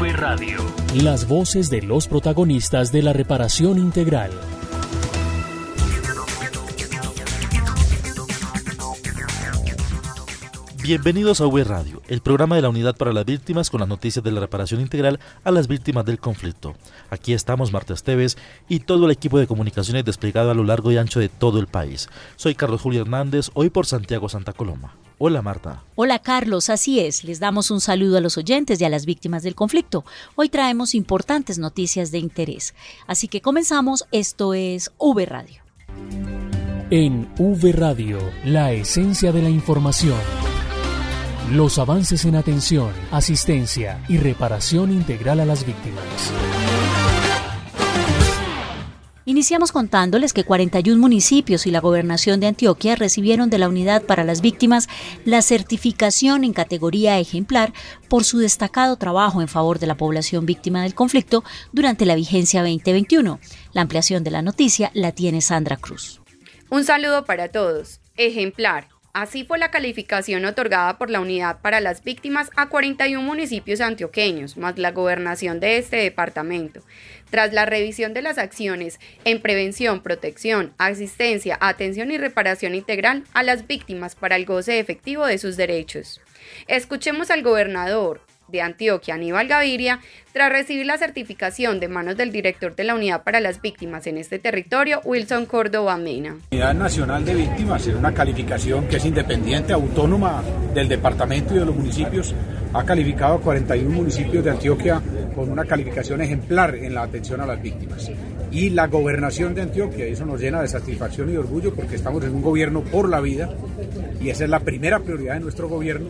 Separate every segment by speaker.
Speaker 1: V Radio. Las voces de los protagonistas de la reparación integral.
Speaker 2: Bienvenidos a V Radio, el programa de la Unidad para las Víctimas con las noticias de la reparación integral a las víctimas del conflicto. Aquí estamos Marta Esteves y todo el equipo de comunicaciones desplegado a lo largo y ancho de todo el país. Soy Carlos Julio Hernández, hoy por Santiago Santa Coloma. Hola Marta.
Speaker 3: Hola Carlos, así es. Les damos un saludo a los oyentes y a las víctimas del conflicto. Hoy traemos importantes noticias de interés. Así que comenzamos, esto es V Radio.
Speaker 1: En V Radio, la esencia de la información. Los avances en atención, asistencia y reparación integral a las víctimas.
Speaker 3: Iniciamos contándoles que 41 municipios y la gobernación de Antioquia recibieron de la Unidad para las Víctimas la certificación en categoría ejemplar por su destacado trabajo en favor de la población víctima del conflicto durante la vigencia 2021. La ampliación de la noticia la tiene Sandra Cruz.
Speaker 4: Un saludo para todos. Ejemplar. Así fue la calificación otorgada por la Unidad para las Víctimas a 41 municipios antioqueños, más la gobernación de este departamento. Tras la revisión de las acciones en prevención, protección, asistencia, atención y reparación integral a las víctimas para el goce efectivo de sus derechos. Escuchemos al gobernador, de Antioquia, Aníbal Gaviria, tras recibir la certificación de manos del director de la Unidad para las Víctimas en este territorio, Wilson Córdoba Mena.
Speaker 5: Unidad Nacional de Víctimas es una calificación que es independiente, autónoma del departamento y de los municipios. Ha calificado a 41 municipios de Antioquia con una calificación ejemplar en la atención a las víctimas. Y la gobernación de Antioquia, eso nos llena de satisfacción y de orgullo porque estamos en un gobierno por la vida y esa es la primera prioridad de nuestro gobierno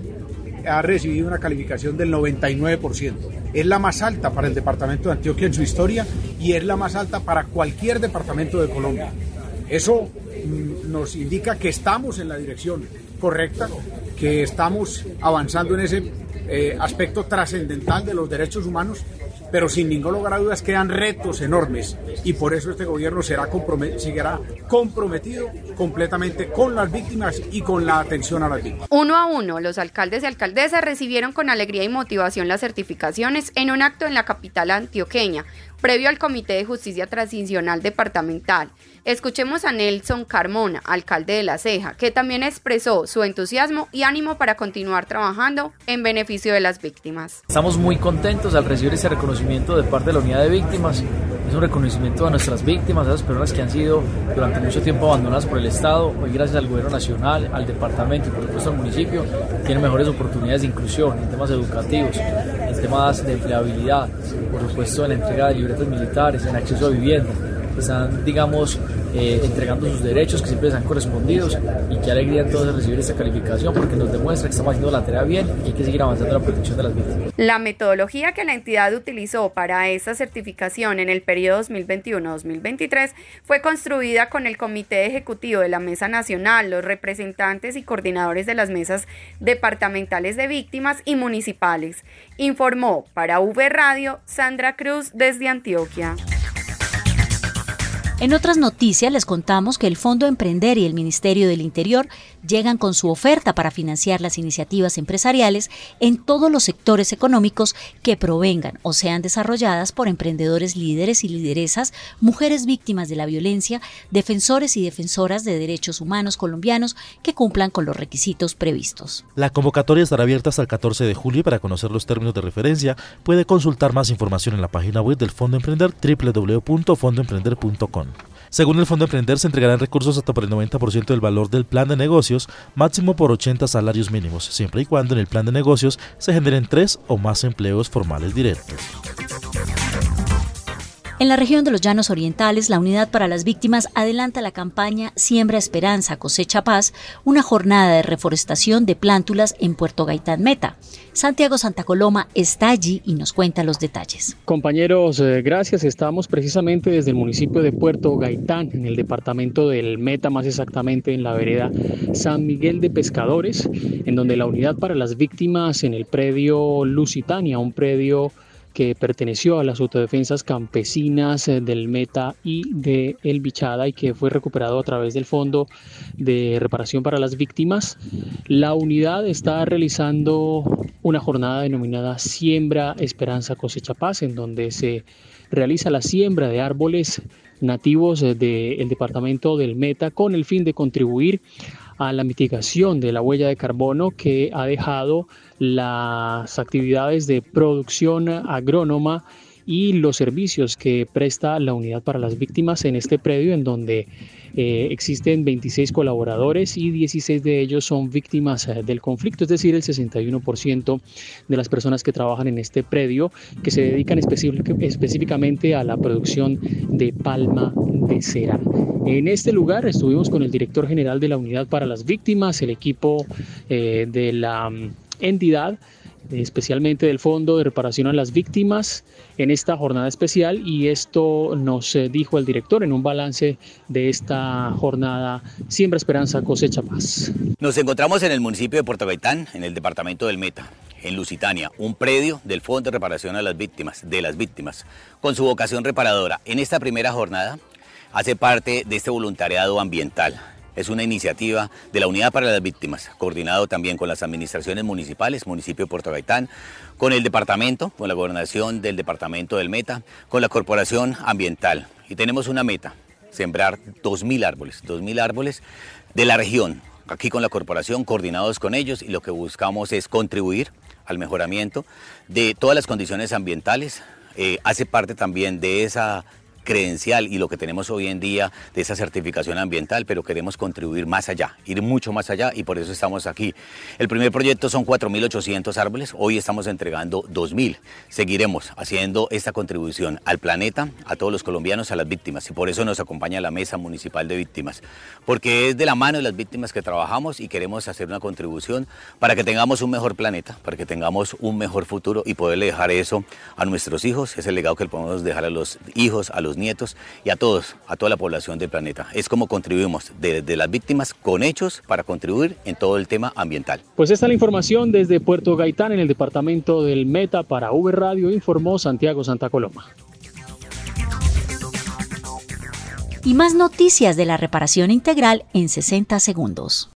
Speaker 5: ha recibido una calificación del 99%. Es la más alta para el departamento de Antioquia en su historia y es la más alta para cualquier departamento de Colombia. Eso mm, nos indica que estamos en la dirección correcta, que estamos avanzando en ese eh, aspecto trascendental de los derechos humanos pero sin ningún lugar a dudas quedan retos enormes y por eso este gobierno será seguirá comprometido completamente con las víctimas y con la atención a las víctimas.
Speaker 4: Uno a uno, los alcaldes y alcaldesas recibieron con alegría y motivación las certificaciones en un acto en la capital antioqueña, previo al Comité de Justicia Transicional Departamental. Escuchemos a Nelson Carmona, alcalde de La Ceja, que también expresó su entusiasmo y ánimo para continuar trabajando en beneficio de las víctimas.
Speaker 6: Estamos muy contentos al recibir ese reconocimiento de parte de la unidad de víctimas. Es un reconocimiento a nuestras víctimas, a esas personas que han sido durante mucho tiempo abandonadas por el Estado. Hoy gracias al gobierno nacional, al departamento y por supuesto al municipio, tienen mejores oportunidades de inclusión en temas educativos, temas de empleabilidad, por supuesto en la entrega de libretas militares, en acceso a vivienda están, digamos, eh, entregando sus derechos que siempre les han correspondido y qué alegría entonces recibir esta calificación porque nos demuestra que estamos haciendo la tarea bien y hay que seguir avanzando en la protección de las víctimas.
Speaker 4: La metodología que la entidad utilizó para esta certificación en el periodo 2021-2023 fue construida con el Comité Ejecutivo de la Mesa Nacional, los representantes y coordinadores de las mesas departamentales de víctimas y municipales. Informó para V Radio Sandra Cruz desde Antioquia.
Speaker 3: En otras noticias les contamos que el Fondo Emprender y el Ministerio del Interior llegan con su oferta para financiar las iniciativas empresariales en todos los sectores económicos que provengan o sean desarrolladas por emprendedores líderes y lideresas, mujeres víctimas de la violencia, defensores y defensoras de derechos humanos colombianos que cumplan con los requisitos previstos.
Speaker 2: La convocatoria estará abierta hasta el 14 de julio y para conocer los términos de referencia puede consultar más información en la página web del Fondo Emprender www.fondoemprender.com. Según el Fondo Emprender, se entregarán recursos hasta por el 90% del valor del plan de negocios, máximo por 80 salarios mínimos, siempre y cuando en el plan de negocios se generen tres o más empleos formales directos.
Speaker 3: En la región de los Llanos Orientales, la Unidad para las Víctimas adelanta la campaña Siembra Esperanza, Cosecha Paz, una jornada de reforestación de plántulas en Puerto Gaitán Meta. Santiago Santa Coloma está allí y nos cuenta los detalles.
Speaker 7: Compañeros, eh, gracias. Estamos precisamente desde el municipio de Puerto Gaitán, en el departamento del Meta, más exactamente en la vereda San Miguel de Pescadores, en donde la Unidad para las Víctimas en el predio Lusitania, un predio que perteneció a las autodefensas campesinas eh, del Meta y de El Bichada y que fue recuperado a través del Fondo de Reparación para las Víctimas. La unidad está realizando una jornada denominada Siembra Esperanza Cosecha Paz, en donde se realiza la siembra de árboles nativos eh, del departamento del Meta con el fin de contribuir a la mitigación de la huella de carbono que ha dejado las actividades de producción agrónoma y los servicios que presta la unidad para las víctimas en este predio en donde eh, existen 26 colaboradores y 16 de ellos son víctimas eh, del conflicto, es decir, el 61% de las personas que trabajan en este predio que se dedican específicamente a la producción de palma de cera. En este lugar estuvimos con el director general de la unidad para las víctimas, el equipo eh, de la entidad especialmente del Fondo de Reparación a las Víctimas, en esta jornada especial y esto nos eh, dijo el director en un balance de esta jornada Siembra Esperanza Cosecha Paz.
Speaker 8: Nos encontramos en el municipio de Puerto Gaitán, en el departamento del Meta, en Lusitania, un predio del Fondo de Reparación a las Víctimas, de las Víctimas, con su vocación reparadora. En esta primera jornada hace parte de este voluntariado ambiental es una iniciativa de la Unidad para las Víctimas, coordinado también con las administraciones municipales, municipio de Puerto Gaitán, con el departamento, con la gobernación del departamento del Meta, con la Corporación Ambiental. Y tenemos una meta, sembrar 2.000 árboles, 2.000 árboles de la región, aquí con la corporación, coordinados con ellos, y lo que buscamos es contribuir al mejoramiento de todas las condiciones ambientales. Eh, hace parte también de esa credencial y lo que tenemos hoy en día de esa certificación ambiental, pero queremos contribuir más allá, ir mucho más allá y por eso estamos aquí. El primer proyecto son 4.800 árboles, hoy estamos entregando 2.000. Seguiremos haciendo esta contribución al planeta, a todos los colombianos, a las víctimas y por eso nos acompaña la Mesa Municipal de Víctimas, porque es de la mano de las víctimas que trabajamos y queremos hacer una contribución para que tengamos un mejor planeta, para que tengamos un mejor futuro y poderle dejar eso a nuestros hijos, es el legado que podemos dejar a los hijos, a los nietos y a todos, a toda la población del planeta. Es como contribuimos desde las víctimas con hechos para contribuir en todo el tema ambiental.
Speaker 7: Pues esta es la información desde Puerto Gaitán en el departamento del Meta para V Radio, informó Santiago Santa Coloma.
Speaker 3: Y más noticias de la reparación integral en 60 segundos.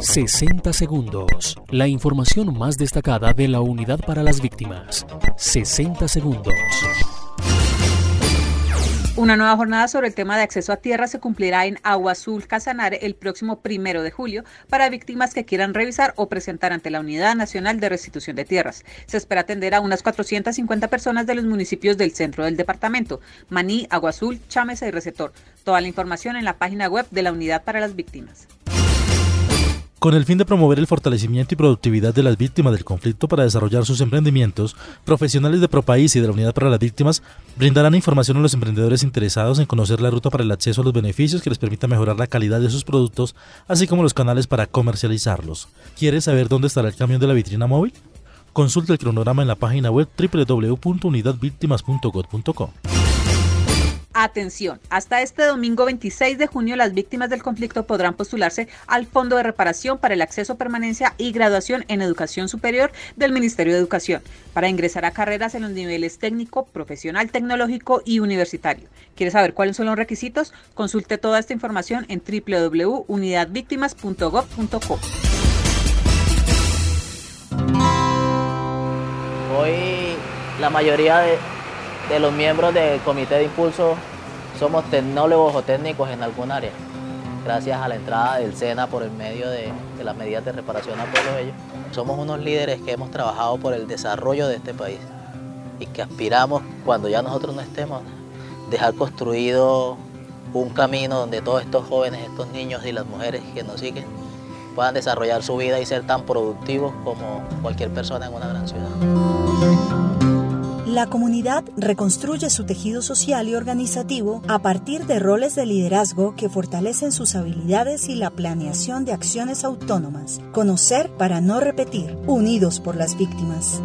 Speaker 9: 60 segundos. La información más destacada de la unidad para las víctimas. 60 segundos.
Speaker 10: Una nueva jornada sobre el tema de acceso a tierra se cumplirá en Agua Azul Casanare el próximo primero de julio para víctimas que quieran revisar o presentar ante la Unidad Nacional de Restitución de Tierras. Se espera atender a unas 450 personas de los municipios del centro del departamento, Maní, Agua Azul, Chámeza y Receptor. Toda la información en la página web de la Unidad para las Víctimas.
Speaker 2: Con el fin de promover el fortalecimiento y productividad de las víctimas del conflicto para desarrollar sus emprendimientos, profesionales de ProPaís y de la Unidad para las Víctimas brindarán información a los emprendedores interesados en conocer la ruta para el acceso a los beneficios que les permita mejorar la calidad de sus productos, así como los canales para comercializarlos. ¿Quieres saber dónde estará el camión de la vitrina móvil? Consulta el cronograma en la página web www.unidadvíctimas.gov.co.
Speaker 10: Atención, hasta este domingo 26 de junio las víctimas del conflicto podrán postularse al Fondo de Reparación para el Acceso, Permanencia y Graduación en Educación Superior del Ministerio de Educación para ingresar a carreras en los niveles técnico, profesional, tecnológico y universitario. ¿Quiere saber cuáles son los requisitos? Consulte toda esta información en www.unidadvíctimas.gov.co.
Speaker 11: Hoy la mayoría de de los miembros del comité de impulso somos tecnólogos o técnicos en algún área. Gracias a la entrada del SENA por el medio de, las medidas de reparación a todos ellos, somos unos líderes que hemos trabajado por el desarrollo de este país y que aspiramos, cuando ya nosotros no estemos, dejar construido un camino donde todos estos jóvenes, estos niños y las mujeres que nos siguen puedan desarrollar su vida y ser tan productivos como cualquier persona en una gran ciudad.
Speaker 12: La comunidad reconstruye su tejido social y organizativo a partir de roles de liderazgo que fortalecen sus habilidades y la planeación de acciones autónomas. Conocer para no repetir, unidos por las víctimas.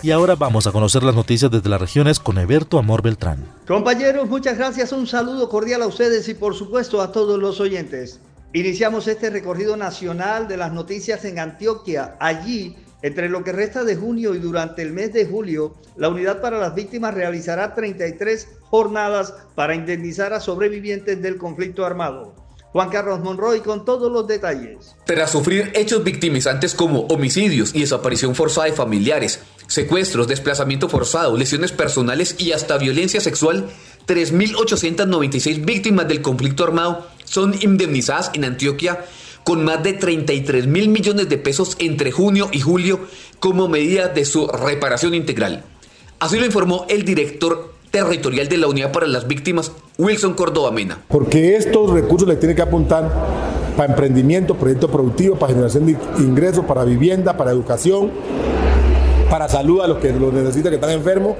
Speaker 2: Y ahora vamos a conocer las noticias desde las regiones con Eberto Amor Beltrán.
Speaker 13: Compañeros, muchas gracias. Un saludo cordial a ustedes y por supuesto a todos los oyentes. Iniciamos este recorrido nacional de las noticias en Antioquia. Allí, entre lo que resta de junio y durante el mes de julio, la Unidad para las Víctimas realizará 33 jornadas para indemnizar a sobrevivientes del conflicto armado. Juan Carlos Monroy con todos los detalles.
Speaker 14: Tras sufrir hechos victimizantes como homicidios y desaparición forzada de familiares, secuestros, desplazamiento forzado, lesiones personales y hasta violencia sexual, 3.896 víctimas del conflicto armado son indemnizadas en Antioquia con más de 33 mil millones de pesos entre junio y julio como medida de su reparación integral. Así lo informó el director territorial de la Unidad para las Víctimas, Wilson Córdoba Mena.
Speaker 15: Porque estos recursos le tienen que apuntar para emprendimiento, proyectos productivos, para generación de ingresos, para vivienda, para educación, para salud a los que lo necesitan, que están enfermos,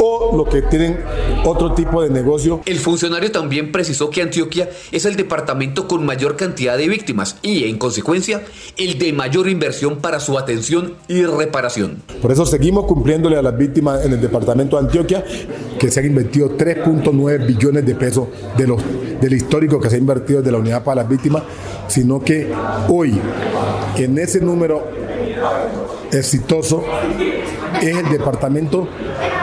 Speaker 15: o los que tienen otro tipo de negocio.
Speaker 14: El funcionario también precisó que Antioquia es el departamento con mayor cantidad de víctimas y, en consecuencia, el de mayor inversión para su atención y reparación.
Speaker 15: Por eso seguimos cumpliéndole a las víctimas en el departamento de Antioquia, que se han invertido 3.9 billones de pesos de los, del histórico que se ha invertido desde la unidad para las víctimas, sino que hoy, en ese número exitoso es el departamento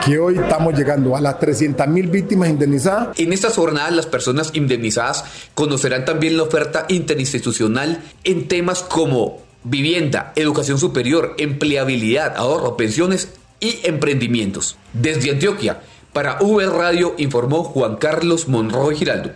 Speaker 15: que hoy estamos llegando a las 300 mil víctimas indemnizadas.
Speaker 14: En estas jornadas las personas indemnizadas conocerán también la oferta interinstitucional en temas como vivienda, educación superior, empleabilidad, ahorro, pensiones y emprendimientos. Desde Antioquia, para V Radio informó Juan Carlos Monroy Giraldo.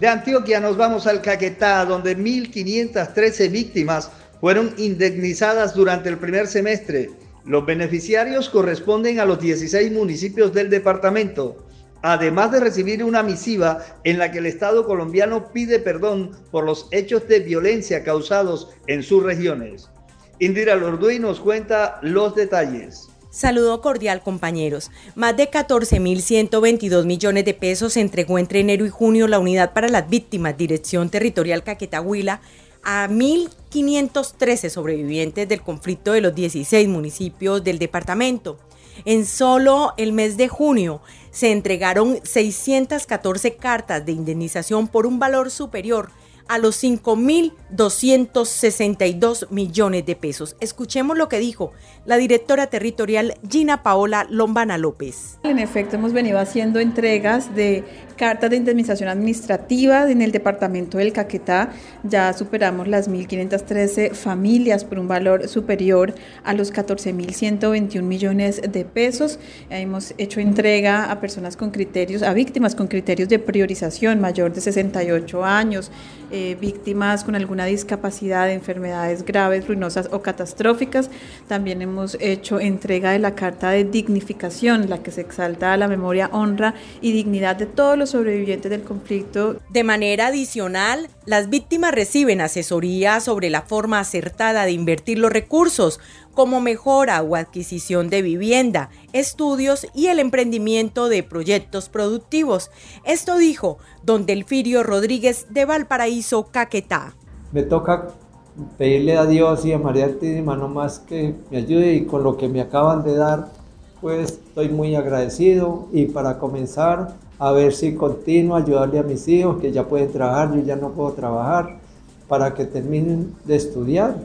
Speaker 13: De Antioquia nos vamos al Caquetá, donde 1.513 víctimas fueron indemnizadas durante el primer semestre. Los beneficiarios corresponden a los 16 municipios del departamento, además de recibir una misiva en la que el Estado colombiano pide perdón por los hechos de violencia causados en sus regiones. Indira Lorduy nos cuenta los detalles.
Speaker 16: Saludo cordial compañeros. Más de 14.122 millones de pesos entregó entre enero y junio la Unidad para las Víctimas, Dirección Territorial Caquetahuila, a 1.513 sobrevivientes del conflicto de los 16 municipios del departamento. En solo el mes de junio se entregaron 614 cartas de indemnización por un valor superior a los 5.262 millones de pesos. Escuchemos lo que dijo la directora territorial Gina Paola Lombana López.
Speaker 17: En efecto, hemos venido haciendo entregas de cartas de indemnización administrativa en el departamento del Caquetá. Ya superamos las 1.513 familias por un valor superior a los 14.121 millones de pesos. Hemos hecho entrega a personas con criterios, a víctimas con criterios de priorización mayor de 68 años, eh, víctimas con alguna discapacidad, enfermedades graves, ruinosas o catastróficas. También hemos hecho entrega de la carta de dignificación, la que se exalta a la memoria, honra y dignidad de todos los sobrevivientes del conflicto.
Speaker 16: De manera adicional, las víctimas reciben asesoría sobre la forma acertada de invertir los recursos, como mejora o adquisición de vivienda, estudios y el emprendimiento de proyectos productivos. Esto dijo don Delfirio Rodríguez de Valparaíso, Caquetá.
Speaker 18: Me toca pedirle a Dios y a María Altísima no más que me ayude y con lo que me acaban de dar, pues estoy muy agradecido y para comenzar a ver si continúo ayudarle a mis hijos que ya pueden trabajar, yo ya no puedo trabajar, para que terminen de estudiar.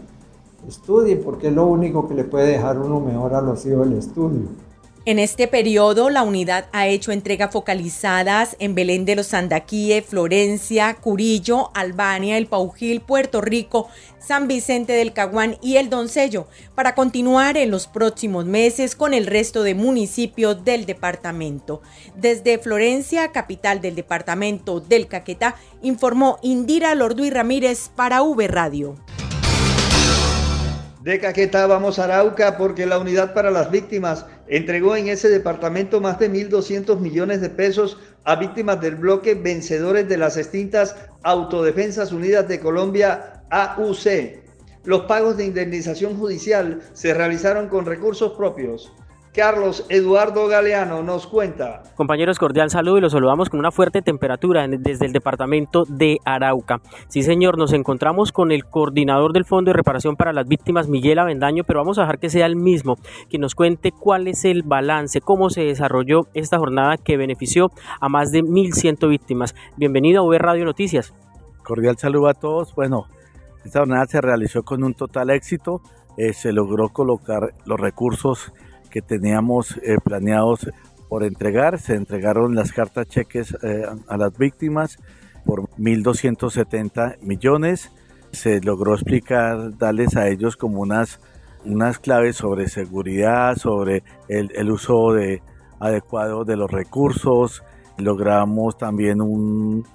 Speaker 18: Estudien, porque es lo único que le puede dejar uno mejor a los hijos el estudio.
Speaker 16: En este periodo, la unidad ha hecho entregas focalizadas en Belén de los Sandaquíe, Florencia, Curillo, Albania, El Paujil, Puerto Rico, San Vicente del Caguán y El Doncello, para continuar en los próximos meses con el resto de municipios del departamento. Desde Florencia, capital del departamento del Caquetá, informó Indira Lorduy Ramírez para V Radio.
Speaker 13: De Caquetá vamos a Arauca porque la Unidad para las Víctimas entregó en ese departamento más de 1.200 millones de pesos a víctimas del bloque vencedores de las extintas Autodefensas Unidas de Colombia, AUC. Los pagos de indemnización judicial se realizaron con recursos propios. Carlos Eduardo Galeano nos cuenta.
Speaker 19: Compañeros, cordial saludo y los saludamos con una fuerte temperatura desde el departamento de Arauca. Sí, señor, nos encontramos con el coordinador del Fondo de Reparación para las Víctimas, Miguel Avendaño, pero vamos a dejar que sea el mismo que nos cuente cuál es el balance, cómo se desarrolló esta jornada que benefició a más de 1.100 víctimas. Bienvenido a V Radio Noticias.
Speaker 20: Cordial saludo a todos. Bueno, esta jornada se realizó con un total éxito. Eh, se logró colocar los recursos que teníamos eh, planeados por entregar. Se entregaron las cartas cheques eh, a las víctimas por 1.270 millones. Se logró explicar, darles a ellos como unas, unas claves sobre seguridad, sobre el, el uso de, adecuado de los recursos. Logramos también un,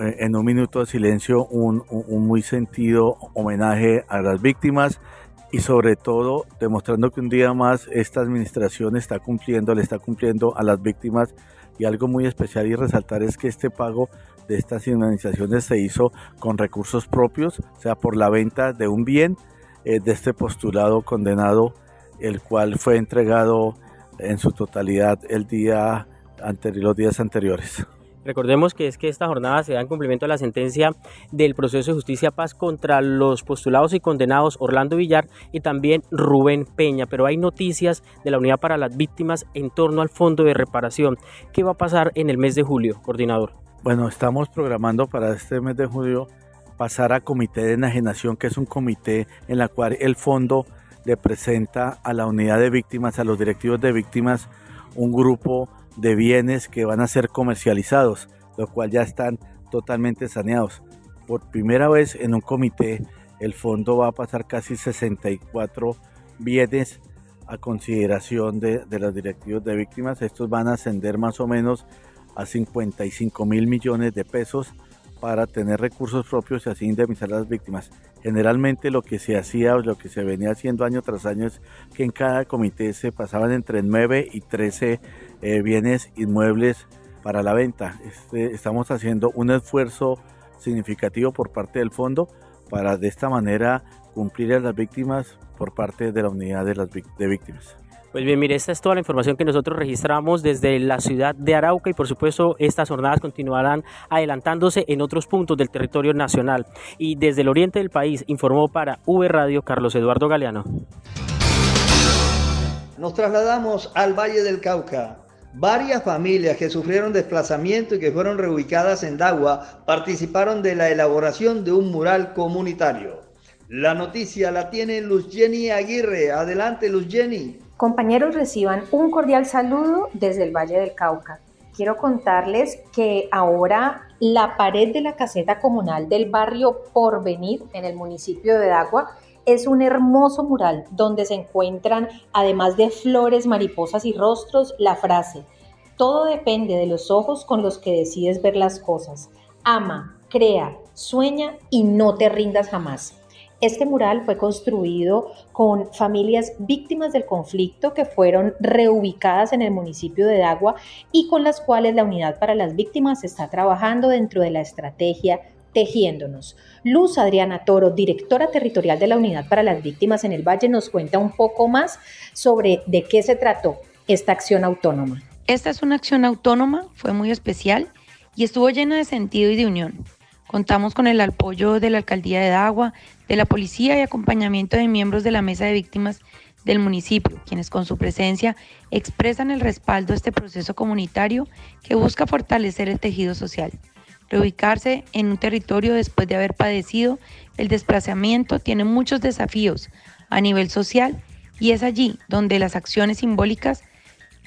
Speaker 20: eh, en un minuto de silencio un, un, muy sentido homenaje a las víctimas y sobre todo demostrando que un día más esta administración está cumpliendo, le está cumpliendo a las víctimas y algo muy especial y resaltar es que este pago de estas indemnizaciones se hizo con recursos propios, o sea, por la venta de un bien eh, de este postulado condenado, el cual fue entregado en su totalidad el día anterior, los días anteriores.
Speaker 19: Recordemos que es que esta jornada se da en cumplimiento a la sentencia del proceso de justicia paz contra los postulados y condenados Orlando Villar y también Rubén Peña. Pero hay noticias de la Unidad para las Víctimas en torno al fondo de reparación. ¿Qué va a pasar en el mes de julio, coordinador?
Speaker 20: Bueno, estamos programando para este mes de julio pasar a comité de enajenación, que es un comité en la cual el fondo le presenta a la unidad de víctimas, a los directivos de víctimas, un grupo de bienes que van a ser comercializados, lo cual ya están totalmente saneados. Por primera vez en un comité, el fondo va a pasar casi 64 bienes a consideración de, de los directivos de víctimas. Estos van a ascender más o menos a 55 mil millones de pesos para tener recursos propios y así indemnizar a las víctimas. Generalmente lo que se hacía o lo que se venía haciendo año tras año es que en cada comité se pasaban entre 9 y 13 eh, bienes inmuebles para la venta. Este, estamos haciendo un esfuerzo significativo por parte del fondo para de esta manera cumplir a las víctimas por parte de la unidad de, las, de víctimas.
Speaker 19: Pues bien, mire, esta es toda la información que nosotros registramos desde la ciudad de Arauca y por supuesto estas jornadas continuarán adelantándose en otros puntos del territorio nacional. Y desde el oriente del país informó para V Radio Carlos Eduardo Galeano.
Speaker 13: Nos trasladamos al Valle del Cauca. Varias familias que sufrieron desplazamiento y que fueron reubicadas en Dagua participaron de la elaboración de un mural comunitario. La noticia la tiene Luz Jenny Aguirre. Adelante, Luz Jenny.
Speaker 21: Compañeros, reciban un cordial saludo desde el Valle del Cauca. Quiero contarles que ahora la pared de la caseta comunal del barrio Porvenir en el municipio de Dagua es un hermoso mural donde se encuentran, además de flores, mariposas y rostros, la frase, todo depende de los ojos con los que decides ver las cosas. Ama, crea, sueña y no te rindas jamás. Este mural fue construido con familias víctimas del conflicto que fueron reubicadas en el municipio de Dagua y con las cuales la Unidad para las Víctimas está trabajando dentro de la estrategia Tejiéndonos. Luz Adriana Toro, directora territorial de la Unidad para las Víctimas en el Valle, nos cuenta un poco más sobre de qué se trató esta acción autónoma.
Speaker 22: Esta es una acción autónoma, fue muy especial y estuvo llena de sentido y de unión. Contamos con el apoyo de la Alcaldía de Dagua, de la Policía y acompañamiento de miembros de la Mesa de Víctimas del municipio, quienes con su presencia expresan el respaldo a este proceso comunitario que busca fortalecer el tejido social. Reubicarse en un territorio después de haber padecido el desplazamiento tiene muchos desafíos a nivel social y es allí donde las acciones simbólicas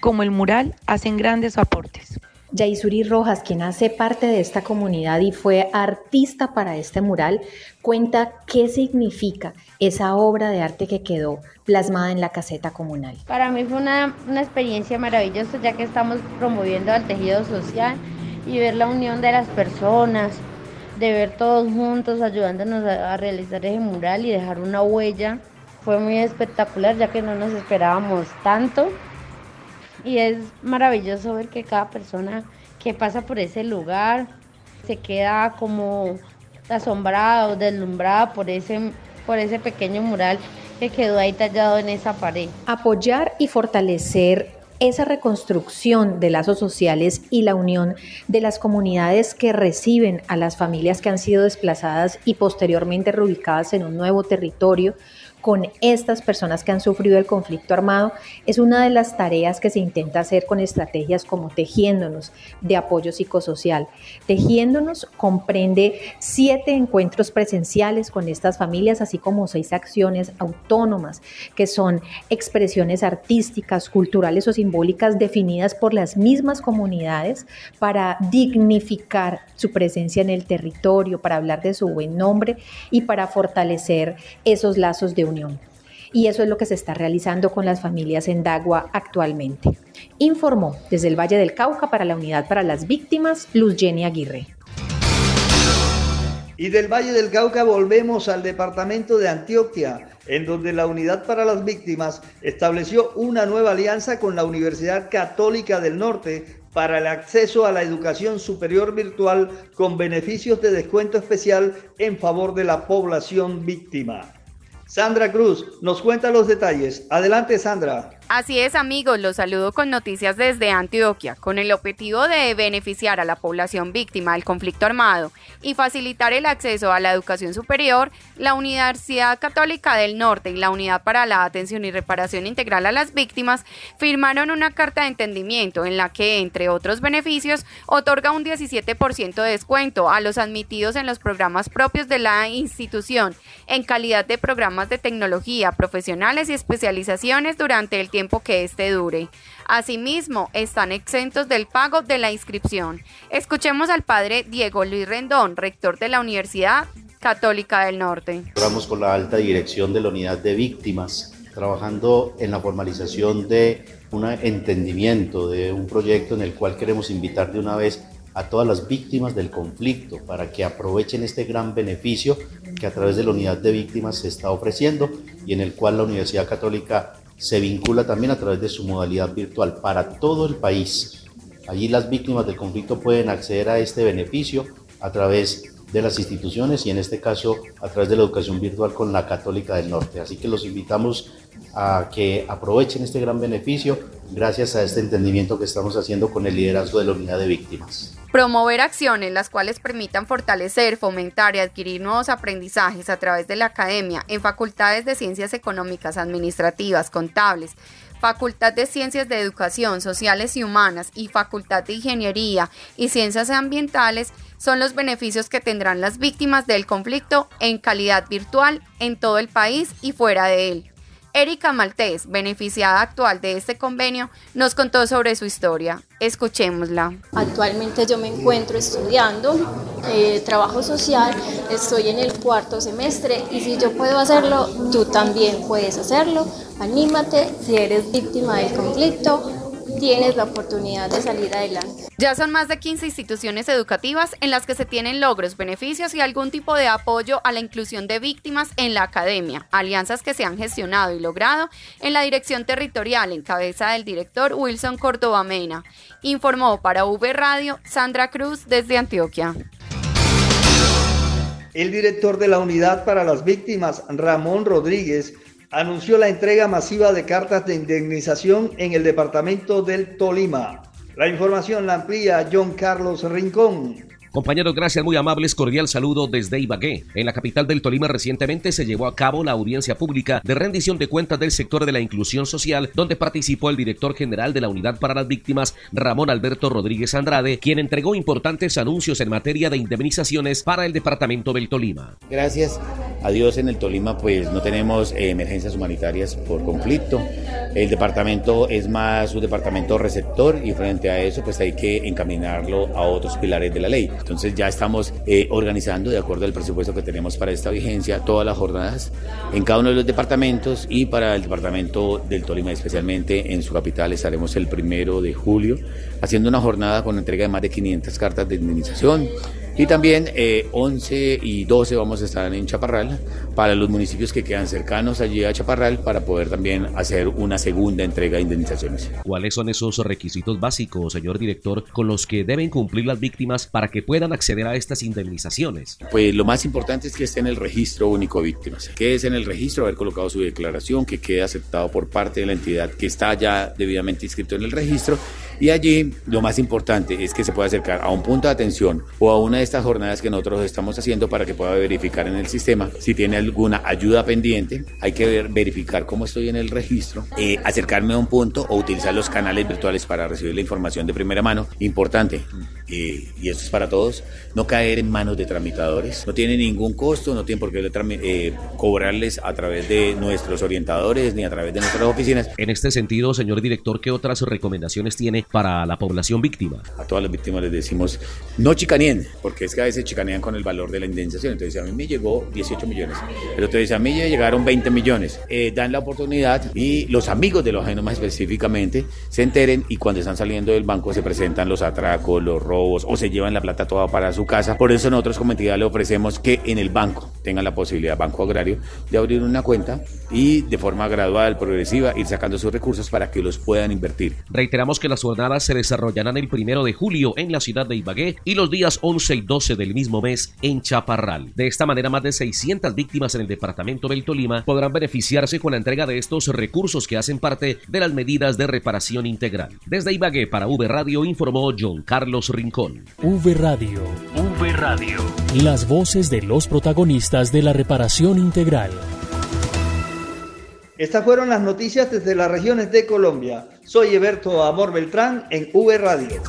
Speaker 22: como el mural hacen grandes aportes.
Speaker 21: Yaisuri Rojas, quien hace parte de esta comunidad y fue artista para este mural, cuenta qué significa esa obra de arte que quedó plasmada en la caseta comunal.
Speaker 23: Para mí fue una, una experiencia maravillosa ya que estamos promoviendo al tejido social y ver la unión de las personas, de ver todos juntos ayudándonos a, a realizar ese mural y dejar una huella. Fue muy espectacular ya que no nos esperábamos tanto y es maravilloso ver que cada persona que pasa por ese lugar se queda como asombrada o deslumbrada por ese, por ese pequeño mural que quedó ahí tallado en esa pared.
Speaker 21: Apoyar y fortalecer esa reconstrucción de lazos sociales y la unión de las comunidades que reciben a las familias que han sido desplazadas y posteriormente reubicadas en un nuevo territorio con estas personas que han sufrido el conflicto armado es una de las tareas que se intenta hacer con estrategias como Tejiéndonos de apoyo psicosocial. Tejiéndonos comprende siete encuentros presenciales con estas familias, así como seis acciones autónomas, que son expresiones artísticas, culturales o simbólicas definidas por las mismas comunidades para dignificar su presencia en el territorio, para hablar de su buen nombre y para fortalecer esos lazos de y eso es lo que se está realizando con las familias en Dagua actualmente. Informó desde el Valle del Cauca para la Unidad para las Víctimas, Luz Jenny Aguirre.
Speaker 13: Y del Valle del Cauca volvemos al departamento de Antioquia, en donde la Unidad para las Víctimas estableció una nueva alianza con la Universidad Católica del Norte para el acceso a la educación superior virtual con beneficios de descuento especial en favor de la población víctima. Sandra Cruz nos cuenta los detalles. Adelante, Sandra.
Speaker 4: Así es amigos, los saludo con noticias desde Antioquia, con el objetivo de beneficiar a la población víctima del conflicto armado y facilitar el acceso a la educación superior, la Universidad Católica del Norte y la Unidad para la Atención y Reparación Integral a las Víctimas firmaron una carta de entendimiento en la que, entre otros beneficios, otorga un 17% de descuento a los admitidos en los programas propios de la institución en calidad de programas de tecnología, profesionales y especializaciones durante el tiempo que éste dure. Asimismo, están exentos del pago de la inscripción. Escuchemos al padre Diego Luis Rendón, rector de la Universidad Católica del Norte.
Speaker 24: Estamos con la alta dirección de la unidad de víctimas, trabajando en la formalización de un entendimiento de un proyecto en el cual queremos invitar de una vez a todas las víctimas del conflicto para que aprovechen este gran beneficio que a través de la unidad de víctimas se está ofreciendo y en el cual la Universidad Católica se vincula también a través de su modalidad virtual para todo el país. Allí las víctimas del conflicto pueden acceder a este beneficio a través de las instituciones y en este caso a través de la educación virtual con la Católica del Norte. Así que los invitamos a que aprovechen este gran beneficio gracias a este entendimiento que estamos haciendo con el liderazgo de la unidad de víctimas.
Speaker 4: Promover acciones las cuales permitan fortalecer, fomentar y adquirir nuevos aprendizajes a través de la academia en facultades de ciencias económicas, administrativas, contables, Facultad de Ciencias de Educación Sociales y Humanas y Facultad de Ingeniería y Ciencias Ambientales son los beneficios que tendrán las víctimas del conflicto en calidad virtual en todo el país y fuera de él. Erika Maltés, beneficiada actual de este convenio, nos contó sobre su historia. Escuchémosla.
Speaker 25: Actualmente yo me encuentro estudiando eh, trabajo social, estoy en el cuarto semestre y si yo puedo hacerlo, tú también puedes hacerlo. Anímate, si eres víctima del conflicto, tienes la oportunidad de salir adelante.
Speaker 4: Ya son más de 15 instituciones educativas en las que se tienen logros, beneficios y algún tipo de apoyo a la inclusión de víctimas en la academia, alianzas que se han gestionado y logrado en la dirección territorial en cabeza del director Wilson Córdoba Mena. Informó para V Radio Sandra Cruz desde Antioquia.
Speaker 13: El director de la Unidad para las Víctimas, Ramón Rodríguez, anunció la entrega masiva de cartas de indemnización en el departamento del Tolima. La información la amplía John Carlos Rincón.
Speaker 26: Compañeros, gracias, muy amables, cordial saludo desde Ibagué. En la capital del Tolima recientemente se llevó a cabo la audiencia pública de rendición de cuentas del sector de la inclusión social, donde participó el director general de la Unidad para las Víctimas, Ramón Alberto Rodríguez Andrade, quien entregó importantes anuncios en materia de indemnizaciones para el departamento del Tolima.
Speaker 8: Gracias a Dios en el Tolima pues no tenemos eh, emergencias humanitarias por conflicto. El departamento es más un departamento receptor y frente a eso pues hay que encaminarlo a otros pilares de la ley. Entonces ya estamos eh, organizando, de acuerdo al presupuesto que tenemos para esta vigencia, todas las jornadas en cada uno de los departamentos y para el departamento del Tolima especialmente en su capital estaremos el primero de julio haciendo una jornada con entrega de más de 500 cartas de indemnización y también 11 eh, y 12 vamos a estar en Chaparral para los municipios que quedan cercanos allí a Chaparral para poder también hacer una segunda entrega de indemnizaciones.
Speaker 26: ¿Cuáles son esos requisitos básicos, señor director, con los que deben cumplir las víctimas para que puedan acceder a estas indemnizaciones?
Speaker 8: Pues lo más importante es que esté en el registro único de víctimas, que es en el registro haber colocado su declaración, que quede aceptado por parte de la entidad que está ya debidamente inscrito en el registro y allí lo más importante es que se pueda acercar a un punto de atención o a una de estas jornadas que nosotros estamos haciendo para que pueda verificar en el sistema si tiene alguna ayuda pendiente. Hay que ver, verificar cómo estoy en el registro, eh, acercarme a un punto o utilizar los canales virtuales para recibir la información de primera mano. Importante, eh, y esto es para todos, no caer en manos de tramitadores. No tiene ningún costo, no tiene por qué eh, cobrarles a través de nuestros orientadores ni a través de nuestras oficinas.
Speaker 26: En este sentido, señor director, ¿qué otras recomendaciones tiene para la población víctima?
Speaker 8: A todas las víctimas les decimos, no chicaneen, porque es que a veces chicanean con el valor de la indemnización. Entonces, a mí me llegó 18 millones, pero dice, a mí ya llegaron 20 millones. Eh, dan la oportunidad y los amigos de los ajenos más específicamente se enteren y cuando están saliendo del banco se presentan los atracos, los robos o se llevan la plata toda para su casa. Por eso nosotros como entidad le ofrecemos que en el banco tengan la posibilidad, Banco Agrario, de abrir una cuenta y de forma gradual, progresiva, ir sacando sus recursos para que los puedan invertir.
Speaker 26: Reiteramos que las jornadas se desarrollarán el primero de julio en la ciudad de Ibagué y los días 11 y 12 del mismo mes en Chaparral. De esta manera, más de 600 víctimas en el departamento del Tolima podrán beneficiarse con la entrega de estos recursos que hacen parte de las medidas de reparación integral. Desde Ibagué para V Radio informó John Carlos Rincón.
Speaker 7: V Radio. V Radio. Las voces de los protagonistas de la reparación integral.
Speaker 13: Estas fueron las noticias desde las regiones de Colombia. Soy Eberto Amor Beltrán en V Radio.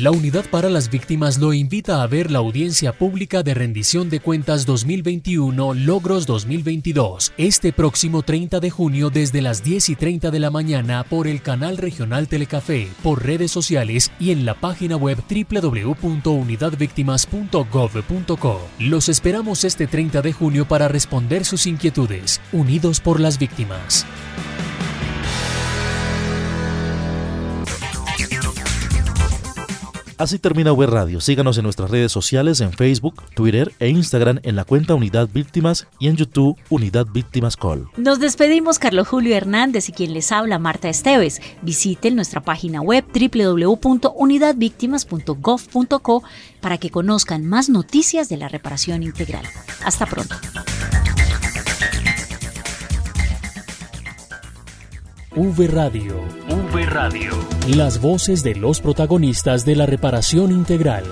Speaker 7: La Unidad para las Víctimas lo invita a ver la audiencia pública de rendición de cuentas 2021 Logros 2022 este próximo 30 de junio desde las 10 y 30 de la mañana por el canal regional Telecafé, por redes sociales y en la página web www.unidadvictimas.gov.co. Los esperamos este 30 de junio para responder sus inquietudes. Unidos por las Víctimas.
Speaker 2: Así termina Web Radio. Síganos en nuestras redes sociales en Facebook, Twitter e Instagram en la cuenta Unidad Víctimas y en YouTube Unidad Víctimas Call.
Speaker 3: Nos despedimos Carlos Julio Hernández y quien les habla Marta Esteves. Visiten nuestra página web www.unidadvictimas.gov.co para que conozcan más noticias de la reparación integral. Hasta pronto.
Speaker 7: V Radio.
Speaker 27: V Radio.
Speaker 7: Las voces de los protagonistas de la reparación integral.